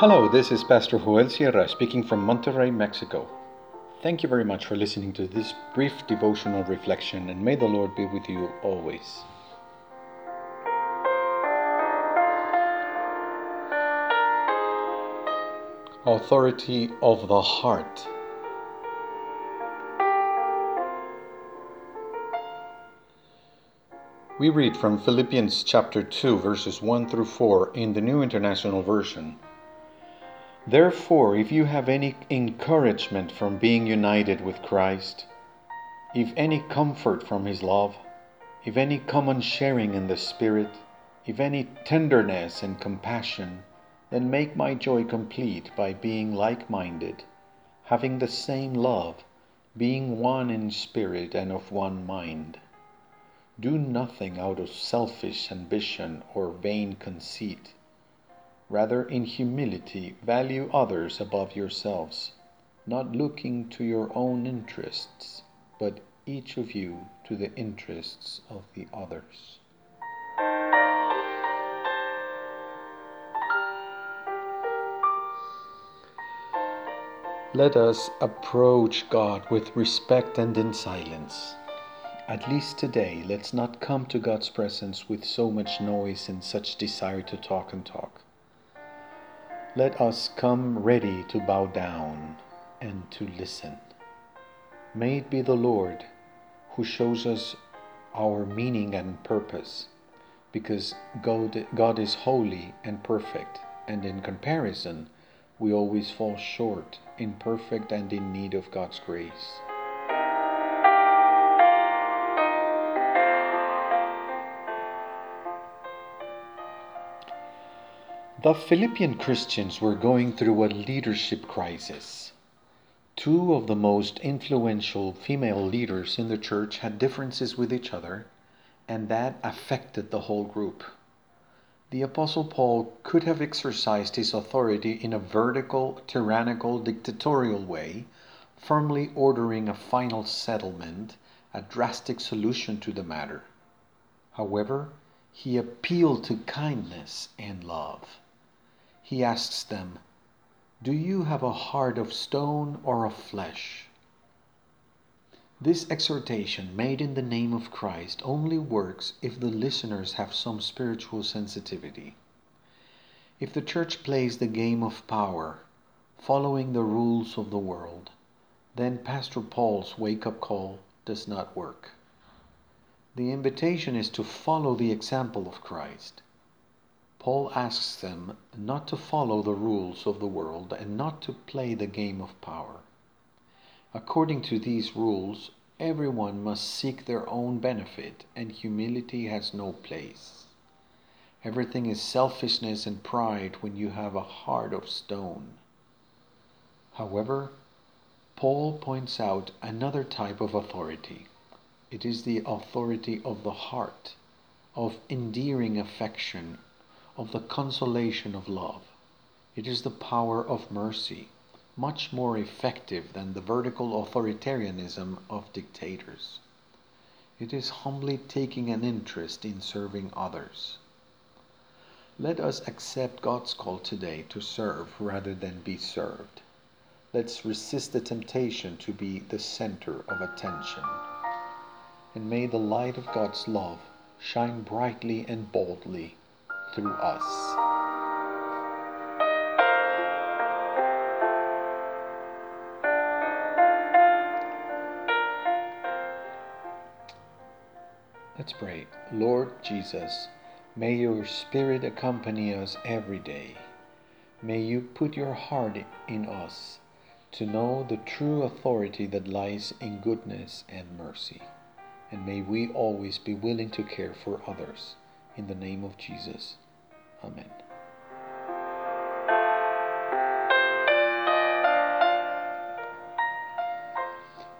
Hello, this is Pastor Joel Sierra speaking from Monterrey, Mexico. Thank you very much for listening to this brief devotional reflection, and may the Lord be with you always. Authority of the Heart. We read from Philippians chapter 2, verses 1 through 4 in the New International Version. Therefore, if you have any encouragement from being united with Christ, if any comfort from his love, if any common sharing in the Spirit, if any tenderness and compassion, then make my joy complete by being like minded, having the same love, being one in spirit and of one mind. Do nothing out of selfish ambition or vain conceit. Rather, in humility, value others above yourselves, not looking to your own interests, but each of you to the interests of the others. Let us approach God with respect and in silence. At least today, let's not come to God's presence with so much noise and such desire to talk and talk. Let us come ready to bow down and to listen. May it be the Lord who shows us our meaning and purpose, because God, God is holy and perfect, and in comparison, we always fall short, imperfect, and in need of God's grace. The Philippian Christians were going through a leadership crisis. Two of the most influential female leaders in the church had differences with each other, and that affected the whole group. The Apostle Paul could have exercised his authority in a vertical, tyrannical, dictatorial way, firmly ordering a final settlement, a drastic solution to the matter. However, he appealed to kindness and love he asks them, Do you have a heart of stone or of flesh? This exhortation, made in the name of Christ, only works if the listeners have some spiritual sensitivity. If the church plays the game of power, following the rules of the world, then Pastor Paul's wake up call does not work. The invitation is to follow the example of Christ. Paul asks them not to follow the rules of the world and not to play the game of power. According to these rules, everyone must seek their own benefit and humility has no place. Everything is selfishness and pride when you have a heart of stone. However, Paul points out another type of authority. It is the authority of the heart, of endearing affection of the consolation of love. It is the power of mercy, much more effective than the vertical authoritarianism of dictators. It is humbly taking an interest in serving others. Let us accept God's call today to serve rather than be served. Let's resist the temptation to be the center of attention. And may the light of God's love shine brightly and boldly through us. Let's pray. Lord Jesus, may your Spirit accompany us every day. May you put your heart in us to know the true authority that lies in goodness and mercy. And may we always be willing to care for others. In the name of Jesus. Amen.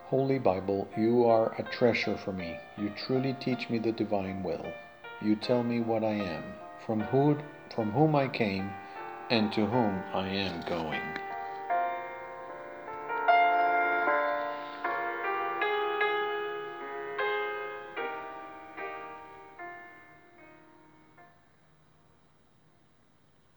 Holy Bible, you are a treasure for me. You truly teach me the divine will. You tell me what I am, from who, from whom I came, and to whom I am going.